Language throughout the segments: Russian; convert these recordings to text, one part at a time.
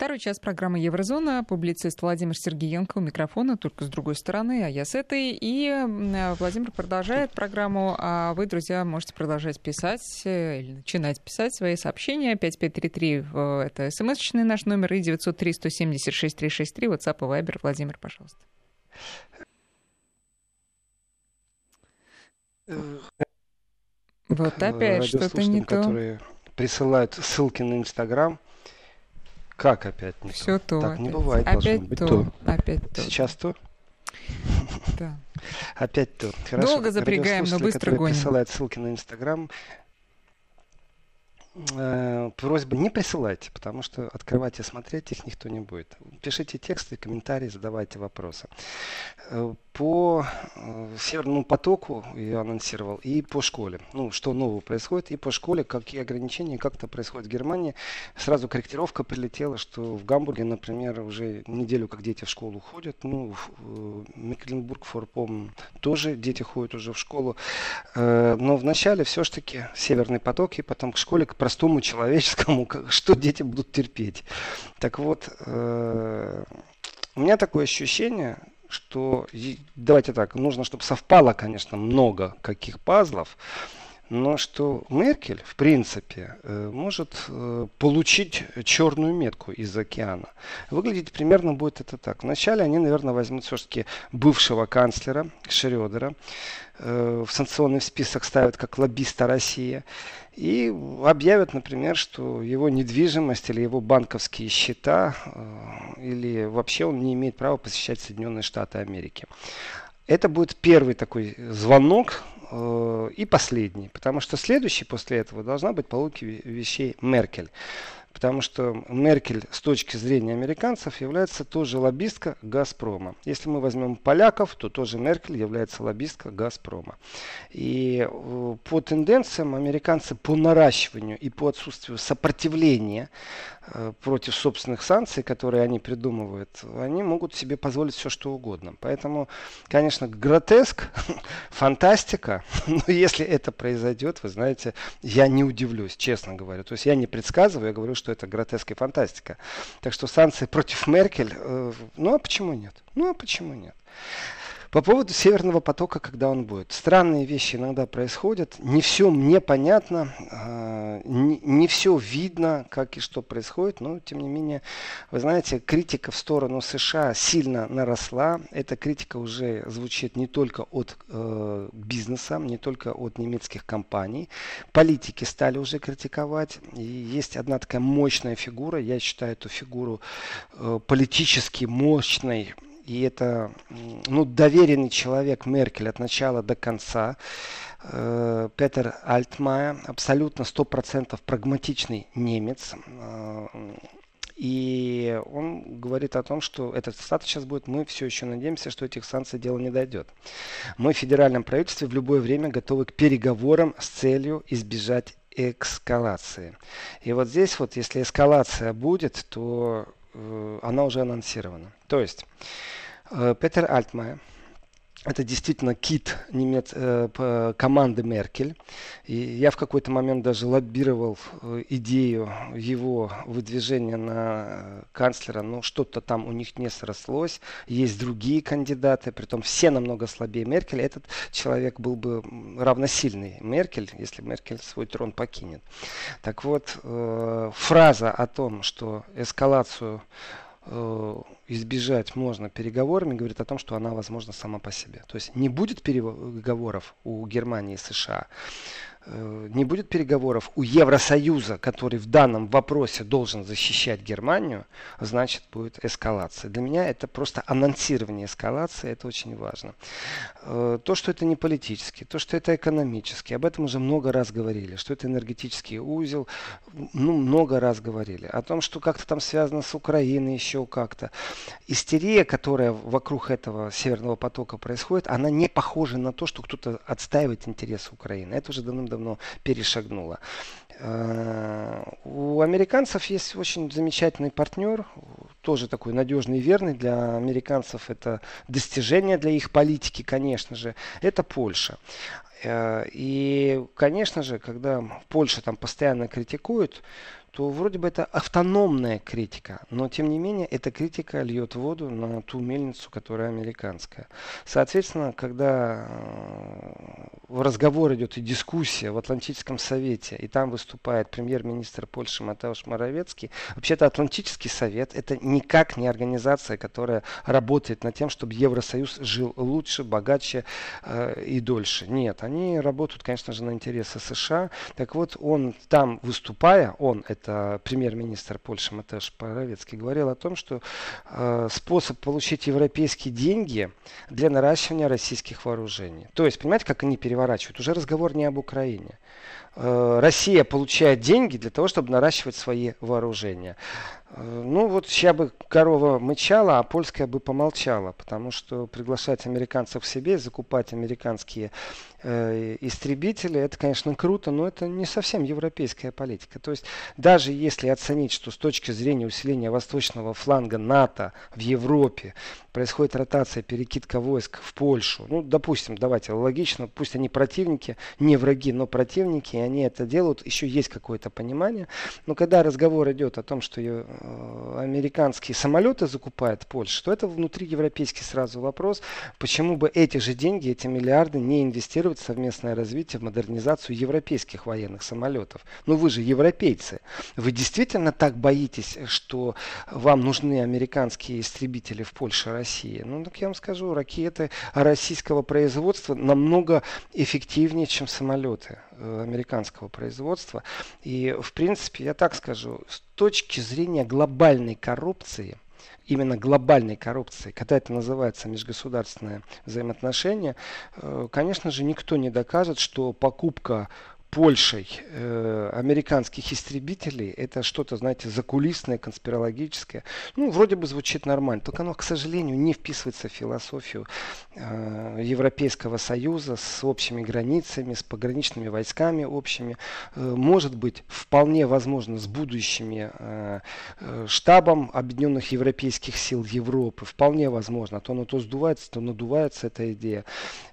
Второй час программы «Еврозона». Публицист Владимир Сергеенко у микрофона, только с другой стороны, а я с этой. И Владимир продолжает программу, а вы, друзья, можете продолжать писать э, или начинать писать свои сообщения. 5533 — это смс-очный наш номер, и 903-176-363, WhatsApp и Viber. Владимир, пожалуйста. Вот опять что-то не то. которые присылают ссылки на Инстаграм, как опять не Все то? то. Так не бывает. Опять быть то. то. Опять то. Сейчас то? Да. Опять то. Хорошо. Долго запрягаем, но быстро гоним. присылают ссылки на Инстаграм. Э, просьба не присылайте, потому что открывать и смотреть их никто не будет. Пишите тексты, комментарии, задавайте вопросы. Э, по э, Северному потоку я анонсировал и по школе. Ну, что нового происходит и по школе, какие ограничения, как это происходит в Германии. Сразу корректировка прилетела, что в Гамбурге, например, уже неделю как дети в школу ходят. Ну, в Мекленбург, Форпом тоже дети ходят уже в школу. Но вначале все-таки Северный поток и потом к школе, к простому человеческому, что дети будут терпеть. Так вот, э, у меня такое ощущение, что, давайте так, нужно, чтобы совпало, конечно, много каких пазлов, но что Меркель, в принципе, э, может э, получить черную метку из океана. Выглядеть примерно будет это так. Вначале они, наверное, возьмут все-таки бывшего канцлера Шредера, э, в санкционный список ставят как лоббиста России и объявят, например, что его недвижимость или его банковские счета или вообще он не имеет права посещать Соединенные Штаты Америки. Это будет первый такой звонок Э, и последний, потому что следующий после этого должна быть по логике вещей Меркель. Потому что Меркель с точки зрения американцев является тоже лоббистка Газпрома. Если мы возьмем поляков, то тоже Меркель является лоббистка Газпрома. И э, по тенденциям американцы по наращиванию и по отсутствию сопротивления против собственных санкций, которые они придумывают, они могут себе позволить все, что угодно. Поэтому, конечно, гротеск, фантастика, но если это произойдет, вы знаете, я не удивлюсь, честно говоря. То есть я не предсказываю, я говорю, что это гротеск и фантастика. Так что санкции против Меркель, э, ну а почему нет? Ну а почему нет? По поводу Северного потока, когда он будет. Странные вещи иногда происходят. Не все мне понятно, а, не, не все видно, как и что происходит. Но, тем не менее, вы знаете, критика в сторону США сильно наросла. Эта критика уже звучит не только от э, бизнеса, не только от немецких компаний. Политики стали уже критиковать. И есть одна такая мощная фигура. Я считаю эту фигуру э, политически мощной и это ну, доверенный человек Меркель от начала до конца. Э, Петер Альтмайер, абсолютно 100% прагматичный немец. Э, и он говорит о том, что этот статус сейчас будет, мы все еще надеемся, что этих санкций дело не дойдет. Мы в федеральном правительстве в любое время готовы к переговорам с целью избежать эскалации. И вот здесь вот, если эскалация будет, то э, она уже анонсирована. То есть Э, Петер Альтмайер. Это действительно кит немец, э, команды Меркель. И я в какой-то момент даже лоббировал э, идею его выдвижения на канцлера. Но что-то там у них не срослось. Есть другие кандидаты, притом все намного слабее Меркель. Этот человек был бы равносильный Меркель, если Меркель свой трон покинет. Так вот, э, фраза о том, что эскалацию Э, избежать можно переговорами, говорит о том, что она возможна сама по себе. То есть не будет переговоров у Германии и США. Э, не будет переговоров у Евросоюза, который в данном вопросе должен защищать Германию, значит будет эскалация. Для меня это просто анонсирование эскалации, это очень важно. Э, то, что это не политически, то, что это экономически, об этом уже много раз говорили, что это энергетический узел, ну, много раз говорили. О том, что как-то там связано с Украиной, еще как-то. Истерия, которая вокруг этого Северного потока происходит, она не похожа на то, что кто-то отстаивает интересы Украины. Это уже давным давно перешагнула. Э, у американцев есть очень замечательный партнер, тоже такой надежный и верный для американцев. Это достижение для их политики, конечно же. Это Польша. Э, и, конечно же, когда Польша там постоянно критикует, то вроде бы это автономная критика, но тем не менее эта критика льет воду на ту мельницу, которая американская. Соответственно, когда э, разговор идет и дискуссия в Атлантическом совете, и там выступает премьер-министр Польши Матеуш Моровецкий, вообще-то Атлантический совет это никак не организация, которая работает над тем, чтобы Евросоюз жил лучше, богаче э, и дольше. Нет, они работают, конечно же, на интересы США. Так вот, он там выступая, он, это премьер-министр Польши Матеуш Моровецкий, говорил о том, что э, способ получить европейские деньги для наращивания российских вооружений. То есть, понимаете, как они переворачивают. Уже разговор не об Украине. Э, Россия получает деньги для того, чтобы наращивать свои вооружения. Э, ну вот сейчас бы корова мычала, а польская бы помолчала, потому что приглашать американцев к себе, закупать американские э, истребители, это, конечно, круто, но это не совсем европейская политика. То есть даже если оценить, что с точки зрения усиления восточного фланга НАТО в Европе происходит ротация, перекидка войск в Польшу, ну, допустим, давайте логично, пусть они противники, не враги, но противники, и они это делают, еще есть какое-то понимание, но когда разговор идет о том, что Э, американские самолеты закупает Польша, то это внутри европейский сразу вопрос, почему бы эти же деньги, эти миллиарды не инвестировать в совместное развитие, в модернизацию европейских военных самолетов. Ну вы же европейцы. Вы действительно так боитесь, что вам нужны американские истребители в Польше, России? Ну так я вам скажу, ракеты российского производства намного эффективнее, чем самолеты. Э, американского производства. И, в принципе, я так скажу, с точки зрения глобальной коррупции, именно глобальной коррупции, когда это называется межгосударственное взаимоотношение, э, конечно же, никто не докажет, что покупка Польшей э, американских истребителей, это что-то, знаете, закулисное, конспирологическое. Ну, вроде бы звучит нормально, только оно, к сожалению, не вписывается в философию э, Европейского Союза с общими границами, с пограничными войсками общими. Э, может быть, вполне возможно, с будущими э, э, штабом Объединенных Европейских сил Европы. Вполне возможно. А то оно то сдувается, то надувается эта идея.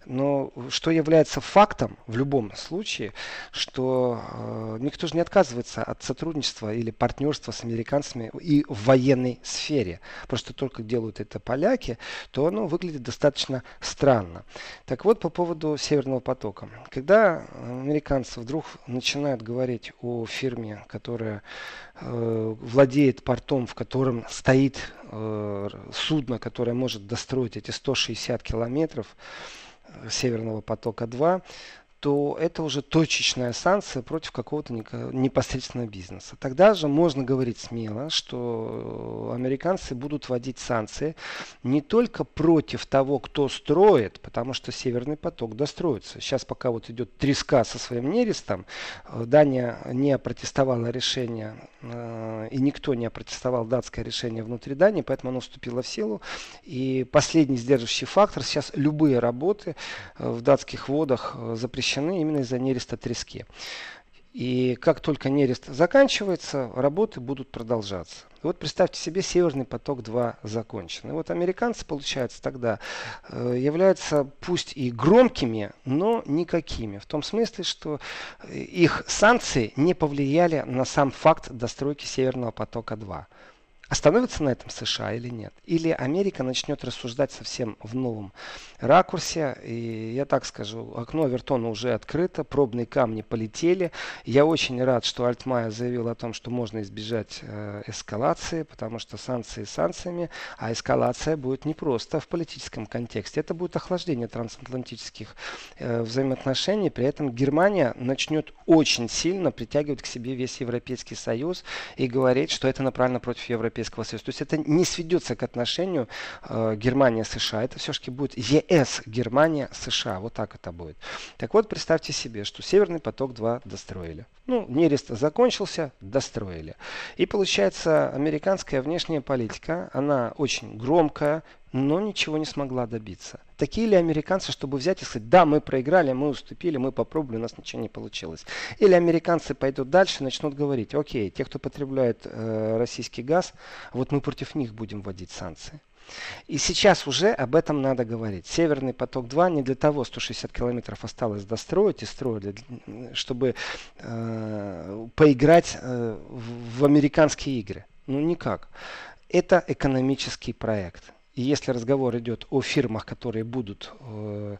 Но что является фактом в любом случае, что э, никто же не отказывается от сотрудничества или партнерства с американцами и в военной сфере. Просто только делают это поляки, то оно выглядит достаточно странно. Так вот, по поводу Северного потока. Когда американцы вдруг начинают говорить о фирме, которая э, владеет портом, в котором стоит э, судно, которое может достроить эти 160 километров, Северного потока-2, то это уже точечная санкция против какого-то непосредственного бизнеса. Тогда же можно говорить смело, что американцы будут вводить санкции не только против того, кто строит, потому что Северный поток достроится. Сейчас пока вот идет треска со своим нерестом, э, Дания не опротестовала решение, э, и никто не опротестовал датское решение внутри Дании, поэтому оно вступило в силу. И последний сдерживающий фактор, сейчас любые работы э, в датских водах запрещены запрещены именно из-за нереста трески. И как только нерест заканчивается, работы будут продолжаться. вот представьте себе, Северный поток-2 закончен. И вот американцы, получается, тогда э, являются пусть и громкими, но никакими. В том смысле, что их санкции не повлияли на сам факт достройки Северного потока-2. Остановится на этом США или нет? Или Америка начнет рассуждать совсем в новом ракурсе? И я так скажу, окно Авертона уже открыто, пробные камни полетели. Я очень рад, что Альтмайер заявил о том, что можно избежать э, эскалации, потому что санкции санкциями, а эскалация будет не просто в политическом контексте. Это будет охлаждение трансатлантических э, взаимоотношений. При этом Германия начнет очень сильно притягивать к себе весь Европейский Союз и говорить, что это направлено против Европейского Европейского Союза. То есть это не сведется к отношению э, Германия-США. Это все-таки будет ЕС, Германия-США. Вот так это будет. Так вот, представьте себе, что Северный поток-2 достроили. Ну, нерест закончился, достроили. И получается, американская внешняя политика, она очень громкая, но ничего не смогла добиться. Такие ли американцы, чтобы взять и сказать, да, мы проиграли, мы уступили, мы попробовали, у нас ничего не получилось. Или американцы пойдут дальше начнут говорить, окей, те, кто потребляет э, российский газ, вот мы против них будем вводить санкции. И сейчас уже об этом надо говорить. Северный поток-2 не для того 160 километров осталось достроить и строили, чтобы э, поиграть э, в американские игры. Ну никак. Это экономический проект. И если разговор идет о фирмах, которые будут э,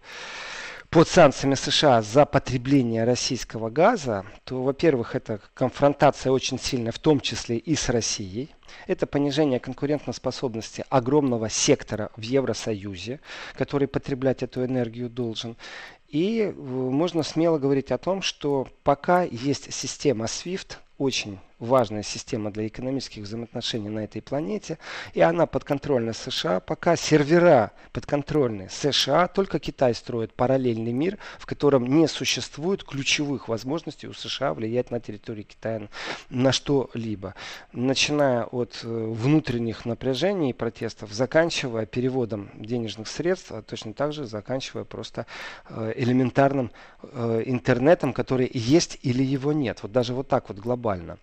под санкциями США за потребление российского газа, то, во-первых, это конфронтация очень сильная, в том числе и с Россией. Это понижение конкурентоспособности огромного сектора в Евросоюзе, который потреблять эту энергию должен. И э, можно смело говорить о том, что пока есть система SWIFT, очень важная система для экономических взаимоотношений на этой планете, и она подконтрольна США. Пока сервера подконтрольны США, только Китай строит параллельный мир, в котором не существует ключевых возможностей у США влиять на территорию Китая на что-либо. Начиная от э, внутренних напряжений и протестов, заканчивая переводом денежных средств, а точно так же заканчивая просто э, элементарным э, интернетом, который есть или его нет. Вот даже вот так вот глобально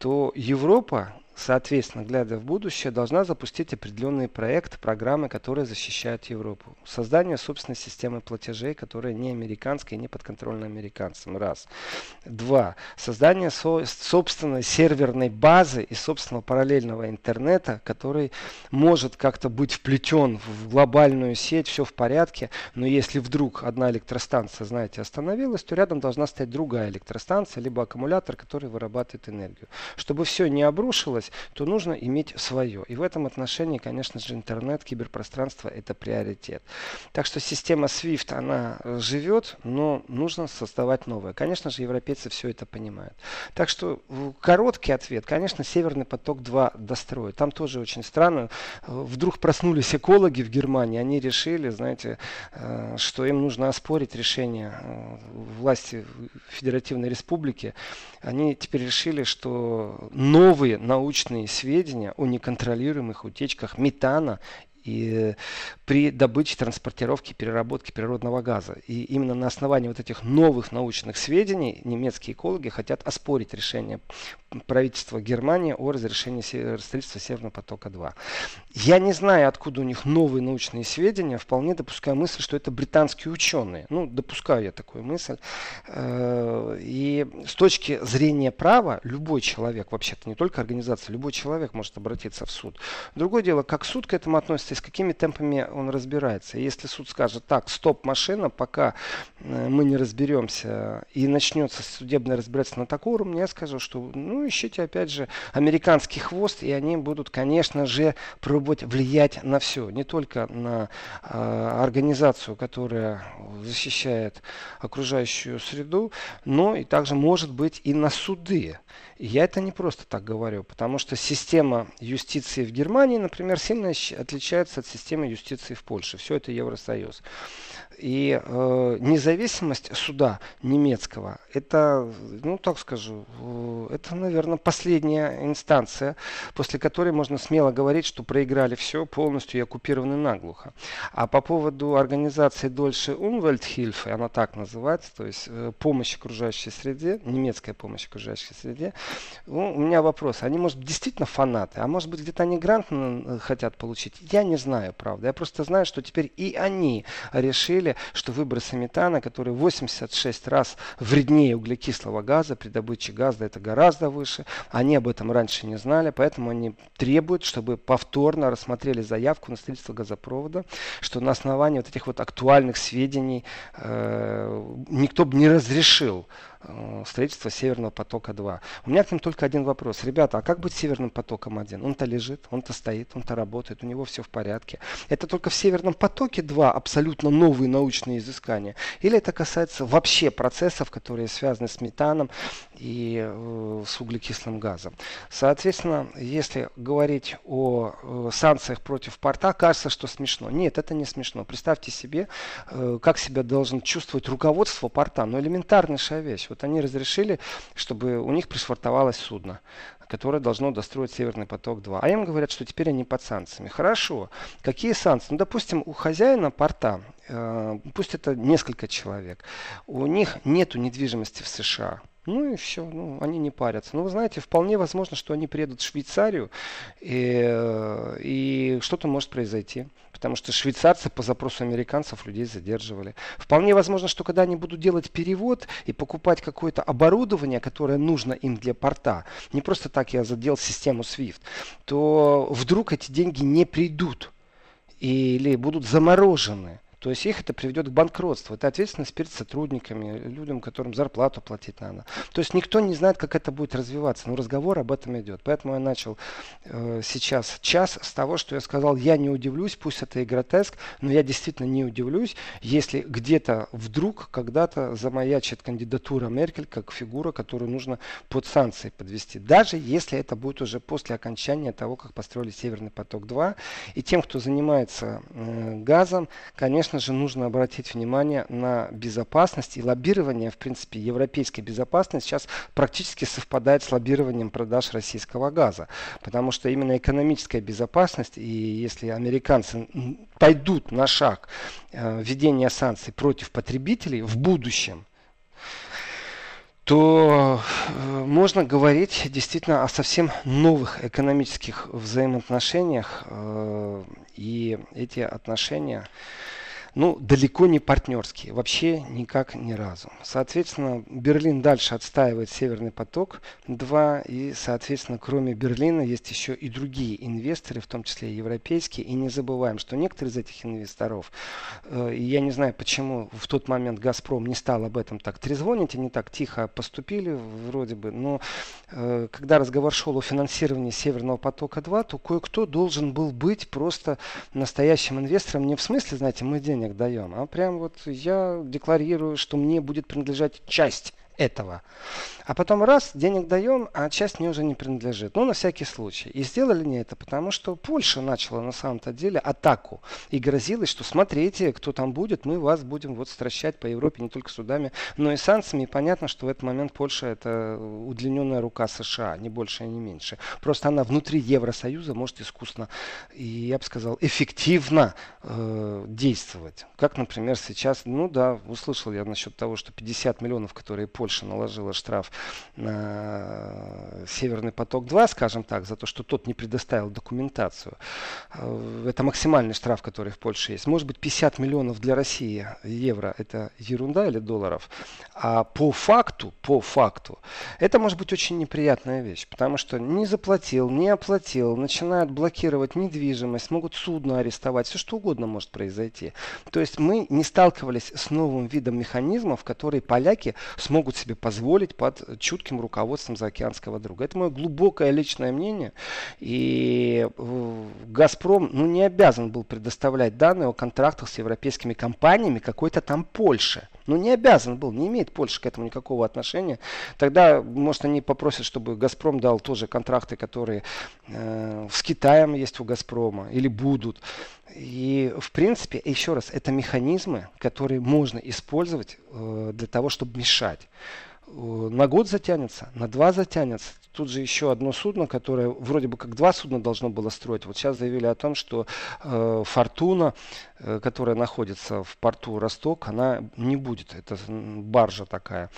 то Европа соответственно, глядя в будущее, должна запустить определенные проекты, программы, которые защищают Европу. Создание собственной системы платежей, которая не американская и не подконтрольна американцам. Раз. Два. Создание со собственной серверной базы и собственного параллельного интернета, который может как-то быть вплетен в глобальную сеть, все в порядке, но если вдруг одна электростанция, знаете, остановилась, то рядом должна стоять другая электростанция, либо аккумулятор, который вырабатывает энергию. Чтобы все не обрушилось, делать, то нужно иметь свое. И в этом отношении, конечно же, интернет, киберпространство – это приоритет. Так что система SWIFT, она живет, но нужно создавать новое. Конечно же, европейцы все это понимают. Так что короткий ответ, конечно, Северный поток-2 достроит. Там тоже очень странно. Вдруг проснулись экологи в Германии, они решили, знаете, э, что им нужно оспорить решение э, власти Федеративной Республики. Они теперь решили, что новые научные научные сведения о неконтролируемых утечках метана и при добыче, транспортировке, переработке природного газа. И именно на основании вот этих новых научных сведений немецкие экологи хотят оспорить решение правительства Германии о разрешении строительства Северного потока-2. Я не знаю, откуда у них новые научные сведения, вполне допускаю мысль, что это британские ученые. Ну, допускаю я такую мысль. Э, и с точки зрения права, любой человек, вообще-то не только организация, любой человек может обратиться в суд. Другое дело, как суд к этому относится и с какими темпами он разбирается. Если суд скажет, так, стоп, машина, пока э, мы не разберемся и начнется судебное разбирательство на таком уровне, я скажу, что ну, ищите, опять же, американский хвост, и они будут, конечно же, пробовать влиять на все. Не только на э, организацию, которая защищает окружающую среду, но и также, может быть, и на суды. Я это не просто так говорю, потому что система юстиции в Германии, например, сильно отличается от системы юстиции в Польше. Все это Евросоюз. И э, независимость суда немецкого, это, ну так скажу, э, это, наверное, последняя инстанция, после которой можно смело говорить, что проиграли все, полностью и оккупированы наглухо. А по поводу организации Дольше Umwelthilfe, она так называется, то есть э, помощь окружающей среде, немецкая помощь окружающей среде, ну, у меня вопрос, они, может действительно фанаты, а может быть, где-то они грант хотят получить, я не знаю, правда. Я просто знаю, что теперь и они решили говорили, что выбросы метана, которые 86 раз вреднее углекислого газа, при добыче газа это гораздо выше, они об этом раньше не знали, поэтому они требуют, чтобы повторно рассмотрели заявку на строительство газопровода, что на основании вот этих вот актуальных сведений э, никто бы не разрешил Э, строительства Северного потока-2. У меня к ним только один вопрос. Ребята, а как быть Северным потоком-1? Он-то лежит, он-то стоит, он-то работает, у него все в порядке. Это только в Северном потоке-2 абсолютно новые научные изыскания? Или это касается вообще процессов, которые связаны с метаном и э, с углекислым газом? Соответственно, если говорить о э, санкциях против порта, кажется, что смешно. Нет, это не смешно. Представьте себе, э, как себя должен чувствовать руководство порта. Ну, элементарнейшая вещь. Вот они разрешили, чтобы у них пришвартовалось судно. которое должно достроить Северный поток-2. А им говорят, что теперь они под санкциями. Хорошо. Какие санкции? Ну, допустим, у хозяина порта, э, пусть это несколько человек, у них нет недвижимости в США. Ну и все, ну, они не парятся. Но вы знаете, вполне возможно, что они приедут в Швейцарию, и, э, и что-то может произойти. Потому что швейцарцы по запросу американцев людей задерживали. Вполне возможно, что когда они будут делать перевод и покупать какое-то оборудование, которое нужно им для порта, не просто так я задел систему SWIFT, то вдруг эти деньги не придут или будут заморожены. То есть их это приведет к банкротству. Это ответственность перед сотрудниками, людям, которым зарплату платить надо. То есть никто не знает, как это будет развиваться. Но разговор об этом идет. Поэтому я начал э, сейчас час с того, что я сказал, я не удивлюсь, пусть это и гротеск, но я действительно не удивлюсь, если где-то вдруг когда-то замаячит кандидатура Меркель как фигура, которую нужно под санкции подвести. Даже если это будет уже после окончания того, как построили Северный поток-2. И тем, кто занимается э, газом, конечно, конечно же, нужно обратить внимание на безопасность. И лоббирование, в принципе, европейской безопасности сейчас практически совпадает с лоббированием продаж российского газа. Потому что именно экономическая безопасность, и если американцы пойдут на шаг э, введения санкций против потребителей в будущем, то э, можно говорить действительно о совсем новых экономических взаимоотношениях. Э, и эти отношения ну, далеко не партнерские, вообще никак ни разу. Соответственно, Берлин дальше отстаивает Северный поток-2, и, соответственно, кроме Берлина есть еще и другие инвесторы, в том числе и европейские, и не забываем, что некоторые из этих инвесторов, э, я не знаю, почему в тот момент «Газпром» не стал об этом так трезвонить, они так тихо поступили вроде бы, но э, когда разговор шел о финансировании Северного потока-2, то кое-кто должен был быть просто настоящим инвестором, не в смысле, знаете, мы денег денег даем, а прям вот я декларирую, что мне будет принадлежать часть этого. А потом раз, денег даем, а часть мне уже не принадлежит. Ну, на всякий случай. И сделали они это, потому что Польша начала на самом-то деле атаку. И грозилась, что смотрите, кто там будет, мы вас будем вот стращать по Европе не только судами, но и санкциями. И понятно, что в этот момент Польша это удлиненная рука США, не больше и не меньше. Просто она внутри Евросоюза может искусно и, я бы сказал, эффективно э, действовать. Как, например, сейчас, ну да, услышал я насчет того, что 50 миллионов, которые Польша наложила штраф на Северный поток-2, скажем так, за то, что тот не предоставил документацию. Э, это максимальный штраф, который в Польше есть. Может быть, 50 миллионов для России евро – это ерунда или долларов. А по факту, по факту, это может быть очень неприятная вещь, потому что не заплатил, не оплатил, начинают блокировать недвижимость, могут судно арестовать, все что угодно может произойти. То есть мы не сталкивались с новым видом механизмов, которые поляки смогут себе позволить под чутким руководством заокеанского друга. Это мое глубокое личное мнение. И э, «Газпром» ну, не обязан был предоставлять данные о контрактах с европейскими компаниями какой-то там Польше. Ну, не обязан был, не имеет Польша к этому никакого отношения. Тогда, может, они попросят, чтобы «Газпром» дал тоже контракты, которые э, с Китаем есть у «Газпрома» или будут. И, в принципе, еще раз, это механизмы, которые можно использовать э, для того, чтобы мешать. Э, на год затянется, на два затянется. Тут же еще одно судно, которое вроде бы как два судна должно было строить. Вот сейчас заявили о том, что э, Фортуна, которая находится в порту Росток, она не будет, это баржа такая,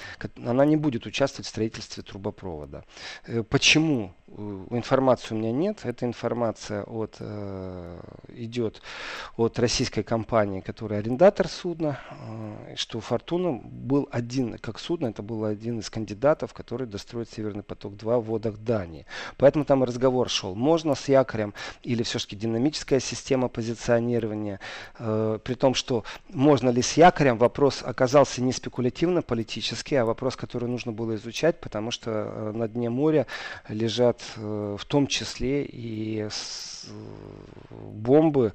она не будет участвовать в строительстве трубопровода. Э, почему? информации у меня нет. Эта информация от, э, идет от российской компании, которая арендатор судна, э, что Фортуна был один, как судно, это был один из кандидатов, который достроит Северный поток-2 в водах Дании. Поэтому там разговор шел, можно с якорем или все-таки динамическая система позиционирования, э, при том, что можно ли с якорем, вопрос оказался не спекулятивно-политический, а вопрос, который нужно было изучать, потому что э, на дне моря лежат Э, в том числе и бомбы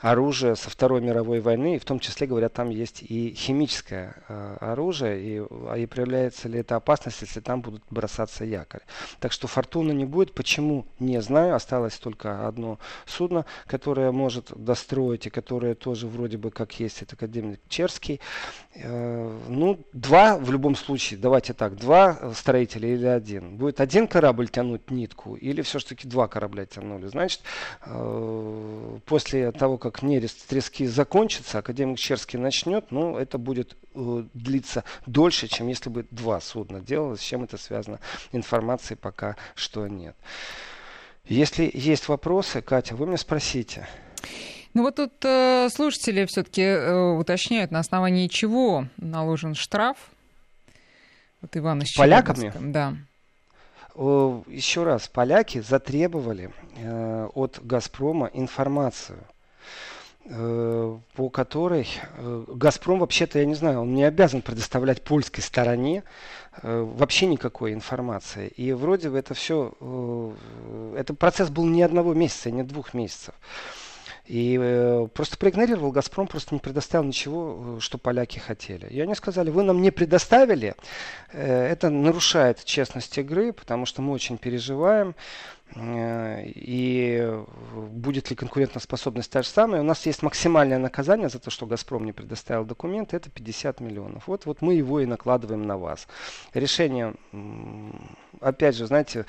оружие со Второй мировой войны, и в том числе, говорят, там есть и химическое э, оружие, и, а и проявляется ли это опасность, если там будут бросаться якорь. Так что фортуна не будет. Почему? Не знаю. Осталось только одно судно, которое может достроить, и которое тоже вроде бы как есть, это академик Черский. Э, ну, два в любом случае, давайте так, два строителя или один. Будет один корабль тянуть нитку, или все-таки два корабля тянули. Значит, э, после того, как нерест трески закончится, академик Черский начнет, ну, это будет э, длиться дольше, чем если бы два судна делалось. С чем это связано? Информации пока что нет. Если есть вопросы, Катя, вы меня спросите. Ну вот тут э, слушатели все-таки э, уточняют, на основании чего наложен штраф. Вот Иван из Поляками? Да. Еще раз, поляки затребовали э, от Газпрома информацию э, по которой э, Газпром вообще-то, я не знаю, он не обязан предоставлять польской стороне э, вообще никакой информации. И вроде бы это все, э, этот процесс был не одного месяца, не двух месяцев. И э, просто проигнорировал Газпром, просто не предоставил ничего, э, что поляки хотели. И они сказали, вы нам не предоставили, э, это нарушает честность игры, потому что мы очень переживаем. Э, и будет ли конкурентоспособность та же самая. У нас есть максимальное наказание за то, что «Газпром» не предоставил документы, это 50 миллионов. Вот, вот мы его и накладываем на вас. Решение, опять же, знаете,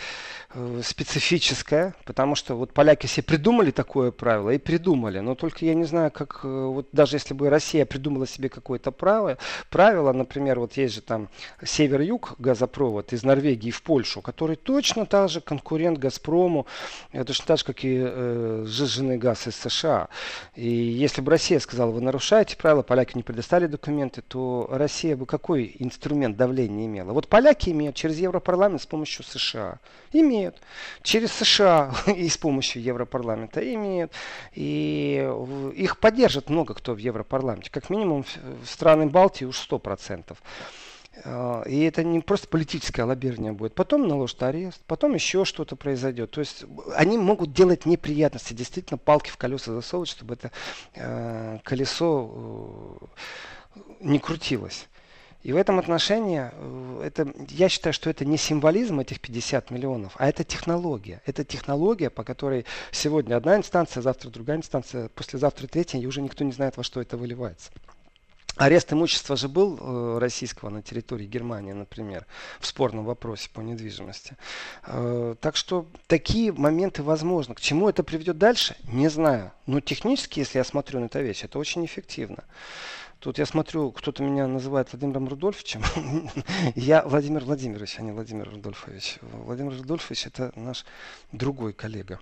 э, специфическое, потому что вот поляки себе придумали такое правило и придумали, но только я не знаю, как, э, вот даже если бы Россия придумала себе какое-то правило, правило, например, вот есть же там север-юг газопровод из Норвегии в Польшу, который точно так же конкурент «Газпром» Газпрому, точно так же, как и э, сжиженный газ из США. И если бы Россия сказала, вы нарушаете правила, поляки не предоставили документы, то Россия бы какой инструмент давления имела? Вот поляки имеют через Европарламент с помощью США. Имеют. Через США и с помощью Европарламента имеют. И их поддержат много кто в Европарламенте. Как минимум страны Балтии уж 100%. А, и это не просто политическое лоббирование будет. Потом наложат арест, потом еще что-то произойдет. То есть они могут делать неприятности, действительно палки в колеса засовывать, чтобы это э, колесо э, не крутилось. И в этом отношении э, это, я считаю, что это не символизм этих 50 миллионов, а это технология. Это технология, по которой сегодня одна инстанция, завтра другая инстанция, послезавтра третья, и уже никто не знает, во что это выливается. Арест имущества же был э, российского на территории Германии, например, в спорном вопросе по недвижимости. Э, так что такие моменты возможны. К чему это приведет дальше, не знаю. Но технически, если я смотрю на эту вещь, это очень эффективно. Тут я смотрю, кто-то меня называет Владимиром Рудольфовичем. я Владимир Владимирович, а не Владимир Рудольфович. Владимир Рудольфович это наш другой коллега.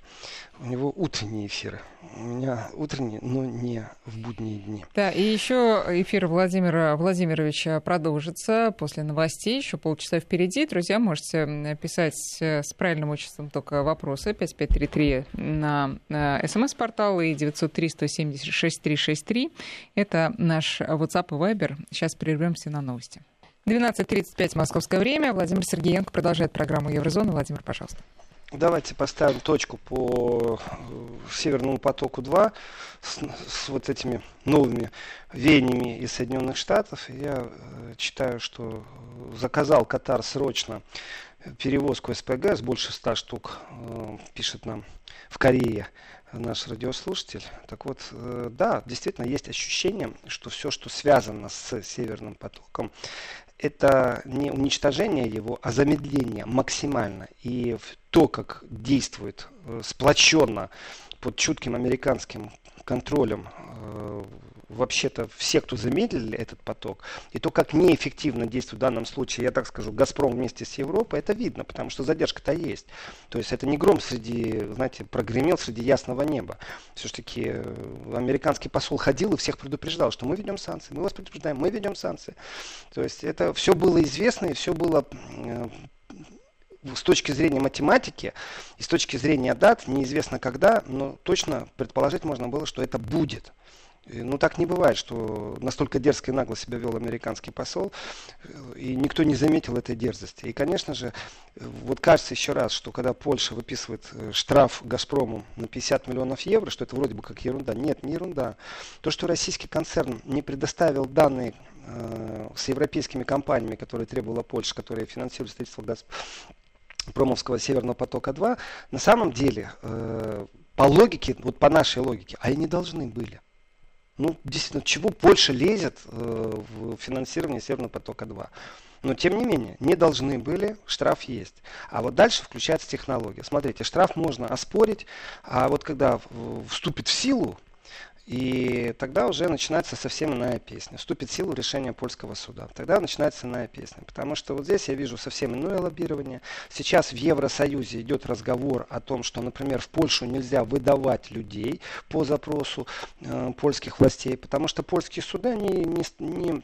У него утренние эфиры. У меня утренние, но не в будние дни. Да, и еще эфир Владимира Владимировича продолжится после новостей. Еще полчаса впереди. Друзья, можете писать с правильным отчеством только вопросы. 5533 на смс-портал и 903 176 363. Это наш WhatsApp и Viber. Сейчас прервемся на новости. 12.35 московское время. Владимир Сергеенко продолжает программу Еврозона. Владимир, пожалуйста. Давайте поставим точку по э, Северному потоку-2 с, с вот этими новыми веяниями из Соединенных Штатов. Я э, читаю, что заказал Катар срочно перевозку СПГ с больше 100 штук, э, пишет нам в Корее наш радиослушатель. Так вот, э, да, действительно есть ощущение, что все, что связано с Северным потоком, это не уничтожение его, а замедление максимально. И то, как действует э, сплоченно под чутким американским контролем вообще-то все, кто замедлили этот поток, и то, как неэффективно действует в данном случае, я так скажу, Газпром вместе с Европой, это видно, потому что задержка-то есть. То есть это не гром среди, знаете, прогремел среди ясного неба. Все-таки э, американский посол ходил и всех предупреждал, что мы ведем санкции, мы вас предупреждаем, мы ведем санкции. То есть это все было известно и все было э, с точки зрения математики и с точки зрения дат, неизвестно когда, но точно предположить можно было, что это будет. Ну, так не бывает, что настолько дерзко и нагло себя вел американский посол, и никто не заметил этой дерзости. И, конечно же, вот кажется еще раз, что когда Польша выписывает э, штраф «Газпрому» на 50 миллионов евро, что это вроде бы как ерунда. Нет, не ерунда. То, что российский концерн не предоставил данные э, с европейскими компаниями, которые требовала Польша, которые финансируют строительство Газпромовского Северного потока-2, на самом деле, э, по логике, вот по нашей логике, они должны были. Ну, действительно, чего Польша лезет э, в финансирование Северного потока-2? Но, тем не менее, не должны были, штраф есть. А вот дальше включается технология. Смотрите, штраф можно оспорить, а вот когда вступит в силу и тогда уже начинается совсем иная песня. Вступит в силу решение польского суда. Тогда начинается иная песня. Потому что вот здесь я вижу совсем иное лоббирование. Сейчас в Евросоюзе идет разговор о том, что, например, в Польшу нельзя выдавать людей по запросу э, польских властей, потому что польские суда не, не, не,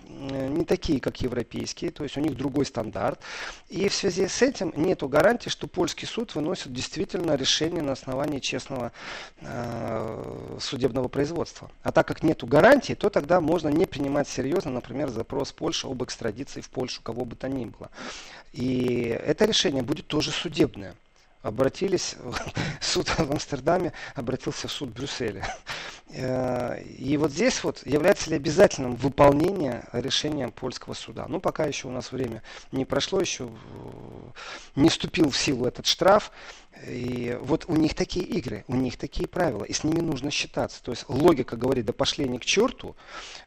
не такие, как европейские, то есть у них другой стандарт. И в связи с этим нет гарантии, что польский суд выносит действительно решение на основании честного э, судебного производства государства. А так как нет гарантии, то тогда можно не принимать серьезно, например, запрос Польши об экстрадиции в Польшу, кого бы то ни было. И это решение будет тоже судебное обратились, суд в Амстердаме обратился в суд. Э, и вот здесь вот является ли обязательным выполнение решения польского суда. Ну, пока еще у нас время не прошло, еще не вступил в силу этот штраф. И вот у них такие игры, у них такие правила, и с ними нужно считаться. То есть логика говорит, да пошли они к черту,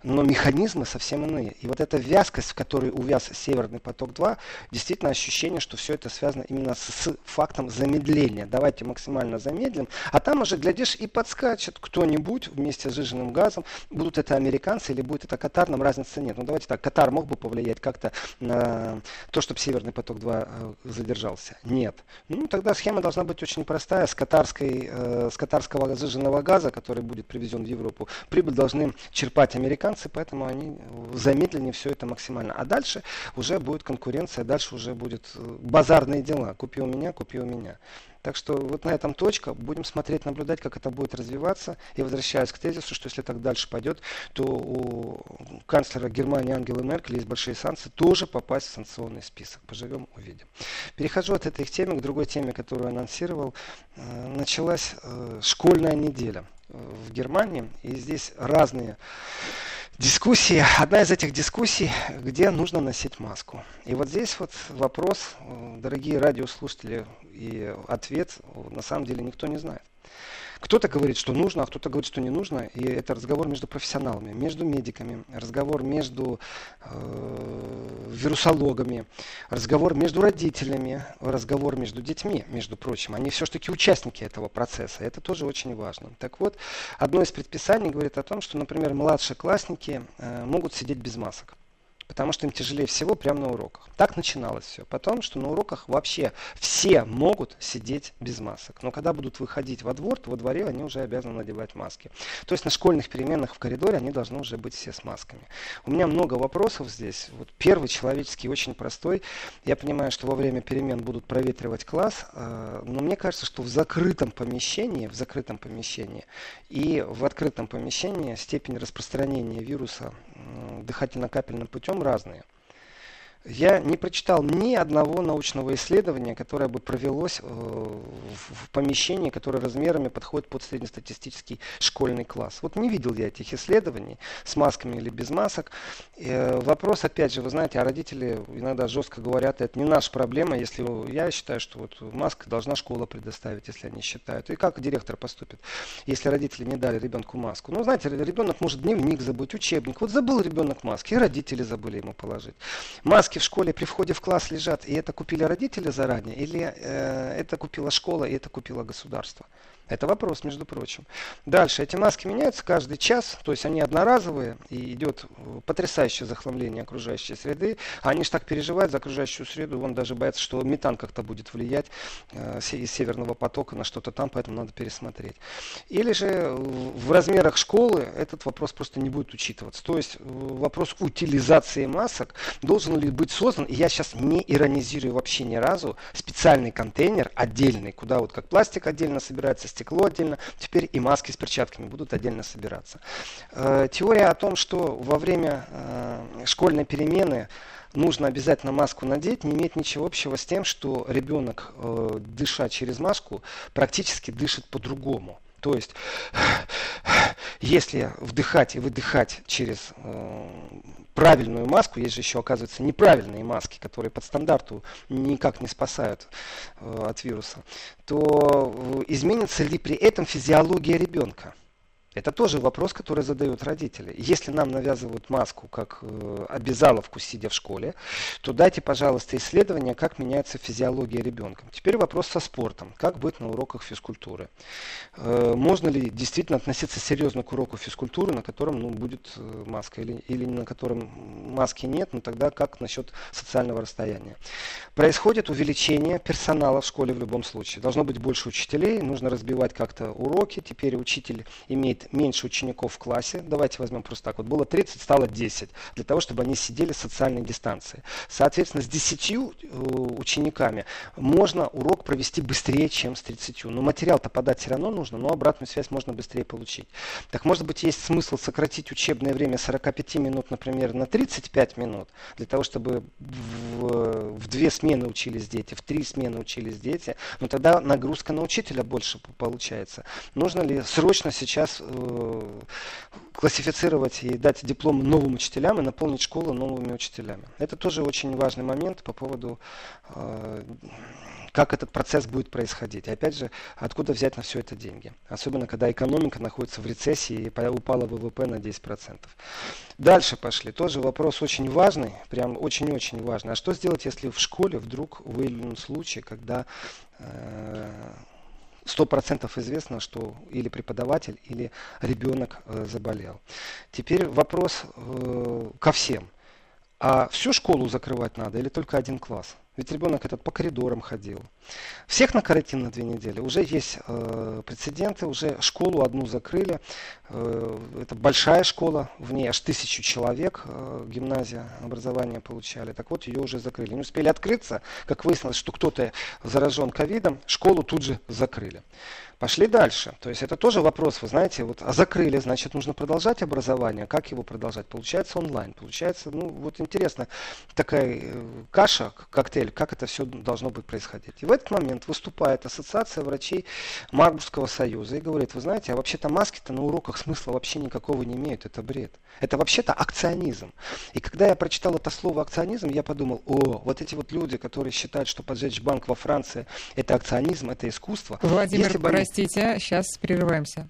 но механизмы совсем иные. И вот эта вязкость, в которой увяз Северный поток-2, действительно ощущение, что все это связано именно с, с фактом замедления. Давайте максимально замедлим, а там уже, глядишь, и подскачет кто-нибудь вместе с жиженным газом. Будут это американцы или будет это Катар, нам разницы нет. Ну давайте так, Катар мог бы повлиять как-то на то, чтобы Северный поток-2 э, задержался? Нет. Ну тогда схема должна быть очень простая. С, катарской, э, с катарского разжиженного газа, который будет привезен в Европу, прибыль должны черпать американцы, поэтому они замедленнее все это максимально. А дальше уже будет конкуренция, дальше уже будет э, базарные дела. Купи у меня, купи у меня. Так что вот на этом точка. Будем смотреть, наблюдать, как это будет развиваться. И возвращаюсь к тезису, что если так дальше пойдет, то у канцлера Германии Ангелы Меркель есть большие санкции тоже попасть в санкционный список. Поживем, увидим. Перехожу от этой темы к другой теме, которую анонсировал. Э, началась э, школьная неделя в Германии. И здесь разные Дискуссии. Одна из этих дискуссий, где нужно носить маску. И вот здесь вот вопрос, э, дорогие радиослушатели, и ответ на самом деле никто не знает. Кто-то говорит, что нужно, а кто-то говорит, что не нужно. И это разговор между профессионалами, между медиками, разговор между э, вирусологами, разговор между родителями, разговор между детьми, между прочим. Они все-таки участники этого процесса. Это тоже очень важно. Так вот, одно из предписаний говорит о том, что, например, младшеклассники э, могут сидеть без масок потому что им тяжелее всего прямо на уроках. Так начиналось все. Потом, что на уроках вообще все могут сидеть без масок. Но когда будут выходить во двор, то во дворе они уже обязаны надевать маски. То есть на школьных переменах в коридоре они должны уже быть все с масками. У меня много вопросов здесь. Вот первый человеческий очень простой. Я понимаю, что во время перемен будут проветривать класс, э, но мне кажется, что в закрытом помещении, в закрытом помещении и в открытом помещении степень распространения вируса дыхательно-капельным путем разные. Я не прочитал ни одного научного исследования, которое бы провелось э, в помещении, которое размерами подходит под среднестатистический школьный класс. Вот не видел я этих исследований с масками или без масок. Э, вопрос, опять же, вы знаете, а родители иногда жестко говорят, это не наша проблема, если я считаю, что вот маска должна школа предоставить, если они считают. И как директор поступит, если родители не дали ребенку маску? Ну, знаете, ребенок может дневник забыть, учебник. Вот забыл ребенок маски, и родители забыли ему положить. Маски в школе при входе в класс лежат, и это купили родители заранее, или э, это купила школа, и это купило государство? Это вопрос, между прочим. Дальше. Эти маски меняются каждый час, то есть они одноразовые, и идет э, потрясающее захламление окружающей среды. Они же так переживают за окружающую среду, он даже боится, что метан как-то будет влиять э, из северного потока на что-то там, поэтому надо пересмотреть. Или же в размерах школы этот вопрос просто не будет учитываться. То есть э, вопрос утилизации масок должен ли быть создан, и я сейчас не иронизирую вообще ни разу, специальный контейнер отдельный, куда вот как пластик отдельно собирается, стекло отдельно, теперь и маски с перчатками будут отдельно собираться. Э, теория о том, что во время э, школьной перемены нужно обязательно маску надеть, не имеет ничего общего с тем, что ребенок, э, дыша через маску, практически дышит по-другому. То есть, если вдыхать и выдыхать через правильную маску, есть же еще, оказывается, неправильные маски, которые под стандарту никак не спасают э, от вируса, то э, изменится ли при этом физиология ребенка? Это тоже вопрос, который задают родители. Если нам навязывают маску как э, обязаловку, сидя в школе, то дайте, пожалуйста, исследование, как меняется физиология ребенка. Теперь вопрос со спортом. Как быть на уроках физкультуры? Э, можно ли действительно относиться серьезно к уроку физкультуры, на котором ну, будет э, маска, или, или на котором маски нет, но тогда как насчет социального расстояния? Происходит увеличение персонала в школе в любом случае. Должно быть больше учителей, нужно разбивать как-то уроки. Теперь учитель имеет меньше учеников в классе, давайте возьмем просто так, вот было 30, стало 10, для того, чтобы они сидели в социальной дистанции. Соответственно, с 10 э, учениками можно урок провести быстрее, чем с 30. Но материал-то подать все равно нужно, но обратную связь можно быстрее получить. Так может быть есть смысл сократить учебное время 45 минут, например, на 35 минут, для того, чтобы в, в две смены учились дети, в три смены учились дети, но тогда нагрузка на учителя больше получается. Нужно ли срочно сейчас э, классифицировать и дать диплом новым учителям и наполнить школу новыми учителями. Это тоже очень важный момент по поводу э, как этот процесс будет происходить. И опять же, откуда взять на все это деньги? Особенно, когда экономика находится в рецессии и упала ВВП на 10%. Дальше пошли. Тоже вопрос очень важный, прям очень-очень важный. А что сделать, если в школе вдруг выявлен случай, когда э, сто процентов известно, что или преподаватель, или ребенок э, заболел. Теперь вопрос э, ко всем. А всю школу закрывать надо или только один класс? Ведь ребенок этот по коридорам ходил. Всех на карантин на две недели. Уже есть э, прецеденты, уже школу одну закрыли. Э, это большая школа, в ней аж тысячу человек, э, гимназия образования получали. Так вот, ее уже закрыли. Не успели открыться, как выяснилось, что кто-то заражен ковидом, школу тут же закрыли. Пошли дальше. То есть это тоже вопрос, вы знаете, вот а закрыли, значит, нужно продолжать образование. Как его продолжать? Получается онлайн. Получается, ну вот интересно, такая э, каша, коктейль, как это все должно быть происходить. И в этот момент выступает Ассоциация врачей Марбургского союза и говорит, вы знаете, а вообще-то маски-то на уроках смысла вообще никакого не имеют, это бред. Это вообще-то акционизм. И когда я прочитал это слово акционизм, я подумал, о, вот эти вот люди, которые считают, что поджечь банк во Франции это акционизм, это искусство. Владимир, Если бы простите, сейчас прерываемся.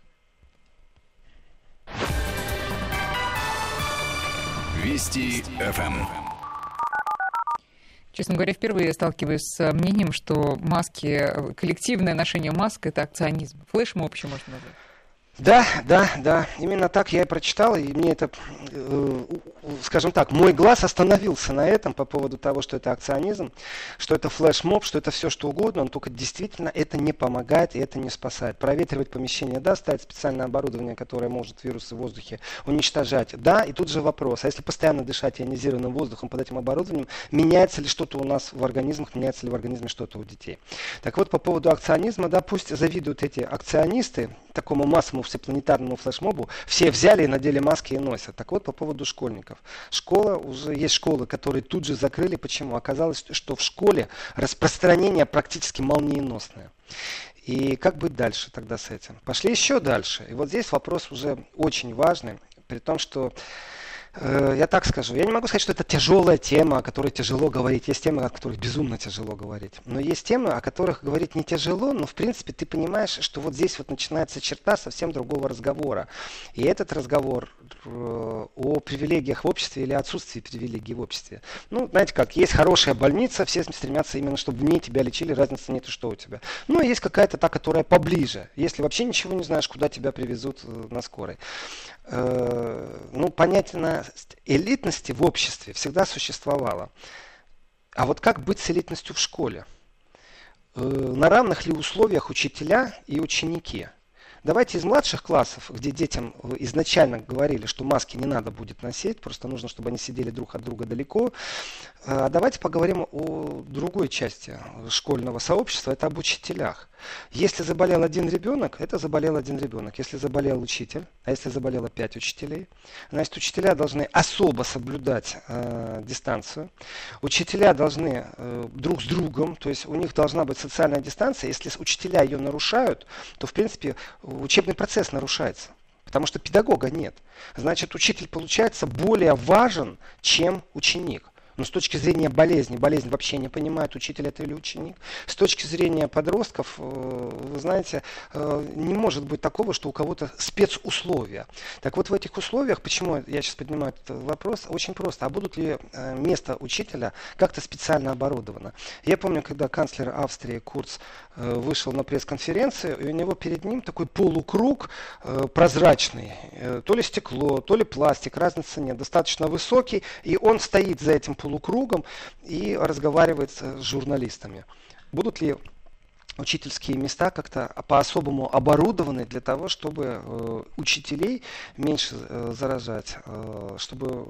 Вести ФМ. Честно говоря, впервые сталкиваюсь с мнением, что маски, коллективное ношение маск – это акционизм. Флешмоб еще можно назвать. Да, да, да, именно так я и прочитал, и мне это, э, скажем так, мой глаз остановился на этом по поводу того, что это акционизм, что это флешмоб, что это все что угодно, но только действительно это не помогает и это не спасает. Проветривать помещение, да, ставить специальное оборудование, которое может вирусы в воздухе уничтожать, да, и тут же вопрос, а если постоянно дышать ионизированным воздухом под этим оборудованием, меняется ли что-то у нас в организмах, меняется ли в организме что-то у детей. Так вот, по поводу акционизма, да, пусть завидуют эти акционисты такому массовому всепланетарному флешмобу все взяли и надели маски и носят. Так вот, по поводу школьников. Школа, уже есть школы, которые тут же закрыли. Почему? Оказалось, что в школе распространение практически молниеносное. И как быть дальше тогда с этим? Пошли еще дальше. И вот здесь вопрос уже очень важный, при том, что я так скажу, я не могу сказать, что это тяжелая тема, о которой тяжело говорить. Есть темы, о которых безумно тяжело говорить. Но есть темы, о которых говорить не тяжело, но в принципе ты понимаешь, что вот здесь вот начинается черта совсем другого разговора. И этот разговор э, о привилегиях в обществе или отсутствии привилегий в обществе. Ну, знаете как, есть хорошая больница, все стремятся именно, чтобы в ней тебя лечили, разницы нет, что у тебя. Ну, есть какая-то та, которая поближе. Если вообще ничего не знаешь, куда тебя привезут э, на скорой. Ну, понятно, элитности в обществе всегда существовала. А вот как быть с элитностью в школе? Э, на равных ли условиях учителя и ученики? Давайте из младших классов, где детям изначально говорили, что маски не надо будет носить, просто нужно, чтобы они сидели друг от друга далеко. А давайте поговорим о другой части школьного сообщества, это об учителях. Если заболел один ребенок, это заболел один ребенок. Если заболел учитель, а если заболело пять учителей, значит, учителя должны особо соблюдать э, дистанцию. Учителя должны э, друг с другом, то есть у них должна быть социальная дистанция. Если учителя ее нарушают, то, в принципе, учебный процесс нарушается. Потому что педагога нет. Значит, учитель получается более важен, чем ученик. Но с точки зрения болезни, болезнь вообще не понимает, учитель это или ученик. С точки зрения подростков, э, вы знаете, э, не может быть такого, что у кого-то спецусловия. Так вот в этих условиях, почему я сейчас поднимаю этот вопрос, очень просто. А будут ли э, место учителя как-то специально оборудовано? Я помню, когда канцлер Австрии Курц вышел на пресс-конференцию, и у него перед ним такой полукруг прозрачный. То ли стекло, то ли пластик, разницы нет. Достаточно высокий, и он стоит за этим полукругом и разговаривает с журналистами. Будут ли учительские места как-то по-особому оборудованы для того, чтобы э, учителей меньше э, заражать, э, чтобы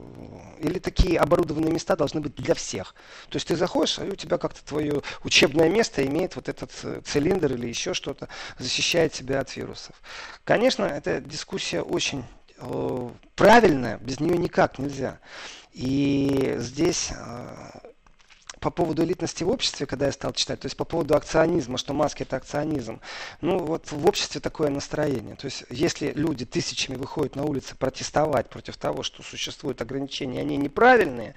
или такие оборудованные места должны быть для всех. То есть ты заходишь, и у тебя как-то твое учебное место имеет вот этот э, цилиндр или еще что-то, защищает тебя от вирусов. Конечно, эта дискуссия очень э, правильная, без нее никак нельзя. И здесь э, по поводу элитности в обществе, когда я стал читать, то есть по поводу акционизма, что маски это акционизм, ну вот в обществе такое настроение. То есть если люди тысячами выходят на улицы протестовать против того, что существуют ограничения, они неправильные,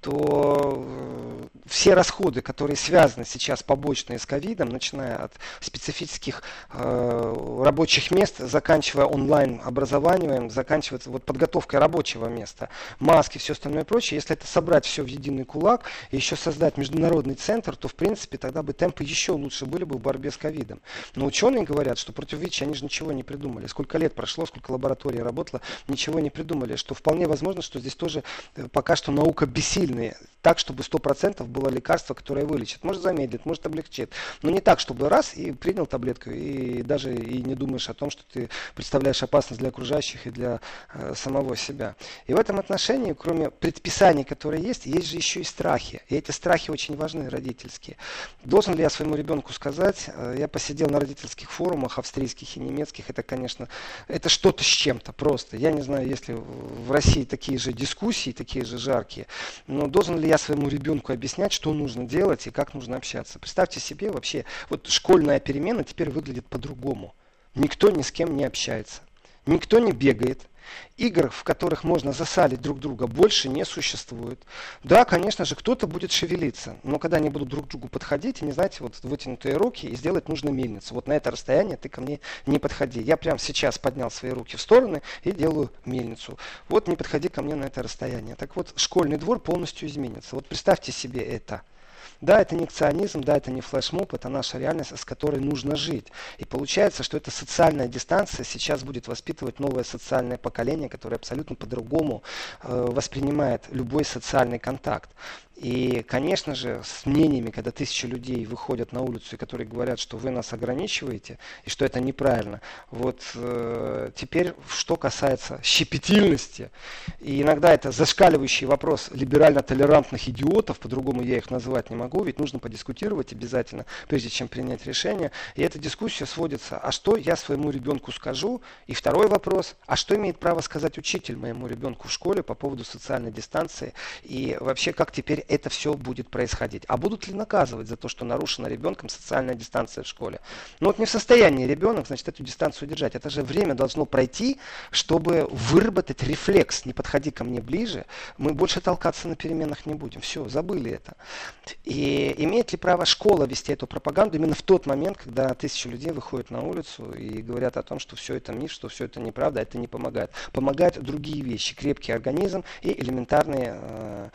то э, все расходы, которые связаны сейчас побочные с ковидом, начиная от специфических э, рабочих мест, заканчивая онлайн образованием, заканчивая вот подготовкой рабочего места, маски, все остальное прочее, если это собрать все в единый кулак и еще создать международный центр, то в принципе тогда бы темпы еще лучше были бы в борьбе с ковидом. Но ученые говорят, что против ВИЧ они же ничего не придумали. Сколько лет прошло, сколько лабораторий работало, ничего не придумали. Что вполне возможно, что здесь тоже э, пока что наука бессильная. Так, чтобы 100% было лекарство, которое вылечит. Может замедлит, может облегчит. Но не так, чтобы раз и принял таблетку, и даже и не думаешь о том, что ты представляешь опасность для окружающих и для э, самого себя. И в этом отношении, кроме предписаний, которые есть, есть же еще и страхи. И эти страхи очень важны, родительские. Должен ли я своему ребенку сказать, э, я посидел на родительских форумах австрийских и немецких, это, конечно, это что-то с чем-то просто. Я не знаю, если в России такие же дискуссии, такие же жаркие, но должен ли я своему ребенку объяснять, что нужно делать и как нужно общаться. Представьте себе вообще, вот школьная перемена теперь выглядит по-другому. Никто ни с кем не общается. Никто не бегает, Игр, в которых можно засалить друг друга, больше не существует. Да, конечно же, кто-то будет шевелиться, но когда они будут друг к другу подходить, они, знаете, вот вытянутые руки и сделать нужно мельницу. Вот на это расстояние ты ко мне не подходи. Я прямо сейчас поднял свои руки в стороны и делаю мельницу. Вот не подходи ко мне на это расстояние. Так вот, школьный двор полностью изменится. Вот представьте себе это. Да, это не акционизм, да, это не флешмоб, это наша реальность, с которой нужно жить. И получается, что эта социальная дистанция сейчас будет воспитывать новое социальное поколение, которое абсолютно по-другому э, воспринимает любой социальный контакт. И, конечно же, с мнениями, когда тысячи людей выходят на улицу, и которые говорят, что вы нас ограничиваете, и что это неправильно. Вот э, теперь, что касается щепетильности, и иногда это зашкаливающий вопрос либерально-толерантных идиотов, по-другому я их называть не могу, ведь нужно подискутировать обязательно, прежде чем принять решение. И эта дискуссия сводится, а что я своему ребенку скажу? И второй вопрос, а что имеет право сказать учитель моему ребенку в школе по поводу социальной дистанции? И вообще, как теперь это все будет происходить. А будут ли наказывать за то, что нарушена ребенком социальная дистанция в школе? Ну вот не в состоянии ребенок, значит, эту дистанцию держать. Это же время должно пройти, чтобы выработать рефлекс. Не подходи ко мне ближе, мы больше толкаться на переменах не будем. Все, забыли это. И имеет ли право школа вести эту пропаганду именно в тот момент, когда тысячи людей выходят на улицу и говорят о том, что все это миф, что все это неправда, это не помогает. Помогают другие вещи. Крепкий организм и элементарные э,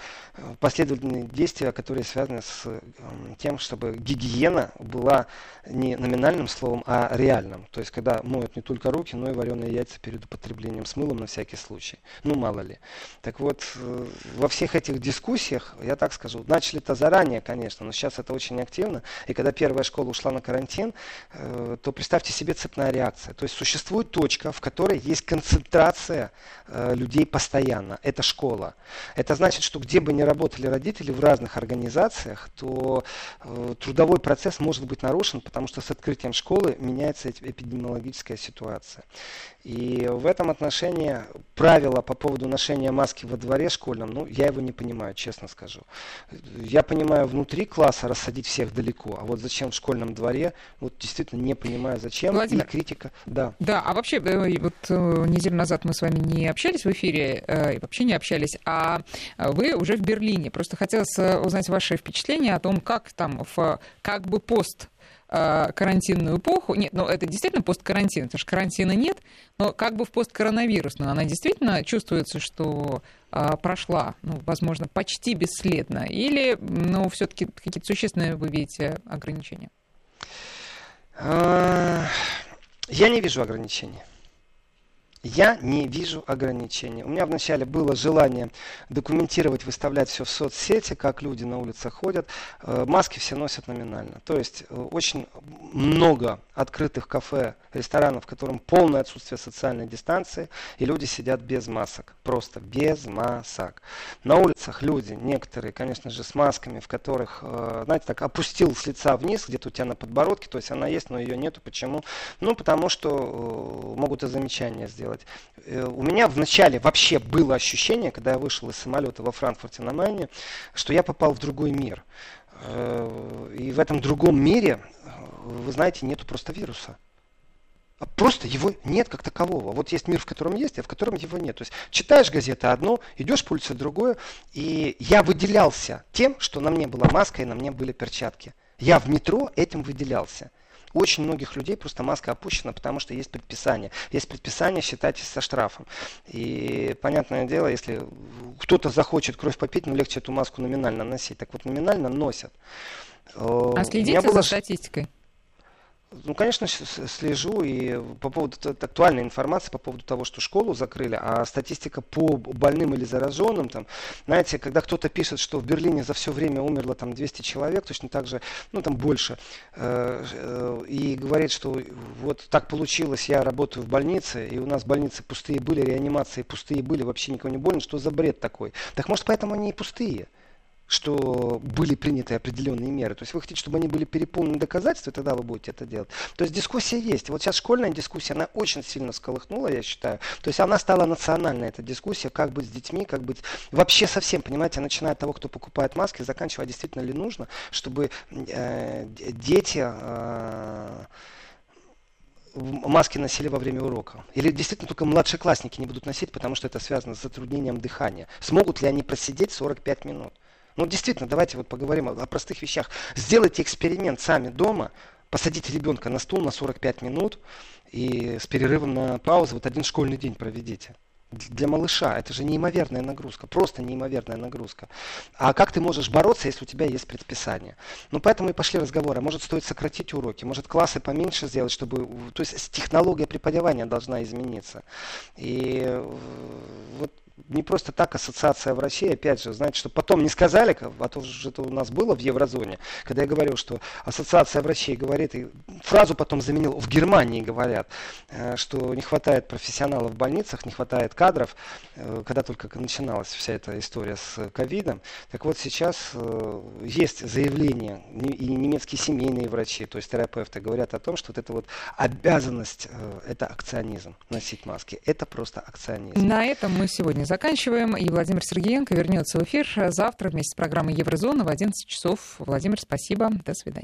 последовательные последовательные действия, которые связаны с эм, тем, чтобы гигиена была не номинальным словом, а реальным. То есть, когда моют не только руки, но и вареные яйца перед употреблением с мылом на всякий случай. Ну, мало ли. Так вот, э, во всех этих дискуссиях, я так скажу, начали это заранее, конечно, но сейчас это очень активно. И когда первая школа ушла на карантин, э, то представьте себе цепная реакция. То есть, существует точка, в которой есть концентрация э, людей постоянно. Это школа. Это значит, что где бы ни работали родители, руководителей в разных организациях, то э, трудовой процесс может быть нарушен, потому что с открытием школы меняется эпидемиологическая ситуация. И в этом отношении правила по поводу ношения маски во дворе школьном, ну, я его не понимаю, честно скажу. Я понимаю внутри класса рассадить всех далеко, а вот зачем в школьном дворе, вот действительно не понимаю зачем. Владимир, и критика, да. Да, а вообще, э, вот э, неделю назад мы с вами не общались в эфире, и вообще не общались, а вы уже в Берлине. Просто хотелось узнать ваши впечатления о том, как там в как бы пост Э, карантинную эпоху. Нет, ну это действительно посткарантин, потому что карантина нет, но как бы в посткоронавирусную она действительно чувствуется, что а, прошла, ну, возможно, почти бесследно, или, ну, все-таки какие-то существенные вы видите ограничения? Я не вижу ограничений я не вижу ограничений. У меня вначале было желание документировать, выставлять все в соцсети, как люди на улицах ходят. Э, маски все носят номинально. То есть э, очень много открытых кафе, ресторанов, в котором полное отсутствие социальной дистанции, и люди сидят без масок. Просто без масок. На улицах люди, некоторые, конечно же, с масками, в которых, э, знаете, так опустил с лица вниз, где-то у тебя на подбородке, то есть она есть, но ее нету. Почему? Ну, потому что могут и замечания сделать делать. Э, у меня вначале вообще было ощущение, когда я вышел из самолета во Франкфурте на Майне, что я попал в другой мир. Э, и в этом другом мире, вы знаете, нету просто вируса. А просто его нет как такового. Вот есть мир, в котором есть, а в котором его нет. То есть читаешь газеты одно, идешь по улице другое. И я выделялся тем, что на мне была маска и на мне были перчатки. Я в метро этим выделялся очень многих людей просто маска опущена, потому что есть предписание. Есть предписание, считайтесь со штрафом. И понятное дело, если кто-то захочет кровь попить, ну легче эту маску номинально носить. Так вот, номинально носят. А следите за статистикой? Ну, конечно, слежу и по поводу актуальной информации по поводу того, что школу закрыли, а статистика по больным или зараженным, там, знаете, когда кто-то пишет, что в Берлине за все время умерло там 200 человек, точно так же, ну, там больше, э, э, и говорит, что вот так получилось, я работаю в больнице, и у нас больницы пустые были, реанимации пустые были, вообще никого не больно, что за бред такой? Так может, поэтому они и пустые? Что были приняты определенные меры. То есть вы хотите, чтобы они были переполнены доказательствами, тогда вы будете это делать. То есть дискуссия есть. Вот сейчас школьная дискуссия, она очень сильно сколыхнула, я считаю. То есть она стала национальной, эта дискуссия, как быть с детьми, как быть вообще совсем, понимаете, начиная от того, кто покупает маски, заканчивая действительно ли нужно, чтобы э, дети э, маски носили во время урока? Или действительно только младшеклассники не будут носить, потому что это связано с затруднением дыхания? Смогут ли они просидеть 45 минут? Ну, действительно, давайте вот поговорим о, о простых вещах. Сделайте эксперимент сами дома, посадите ребенка на стул на 45 минут и с перерывом на паузу вот один школьный день проведите. Для малыша это же неимоверная нагрузка, просто неимоверная нагрузка. А как ты можешь бороться, если у тебя есть предписание? Ну, поэтому и пошли разговоры. Может, стоит сократить уроки, может, классы поменьше сделать, чтобы... То есть технология преподавания должна измениться. И э, вот не просто так ассоциация врачей, опять же, знаете, что потом не сказали, а то же это у нас было в еврозоне, когда я говорил, что ассоциация врачей говорит, и фразу потом заменил, в Германии говорят, э, что не хватает профессионалов в больницах, не хватает кадров, э, когда только начиналась вся эта история с ковидом. Так вот сейчас э, есть заявление, и немецкие семейные врачи, то есть терапевты, говорят о том, что вот эта вот обязанность, это акционизм, носить маски. Это просто акционизм. На этом мы сегодня заканчиваем. И Владимир Сергеенко вернется в эфир завтра вместе с программой Еврозона в 11 часов. Владимир, спасибо. До свидания.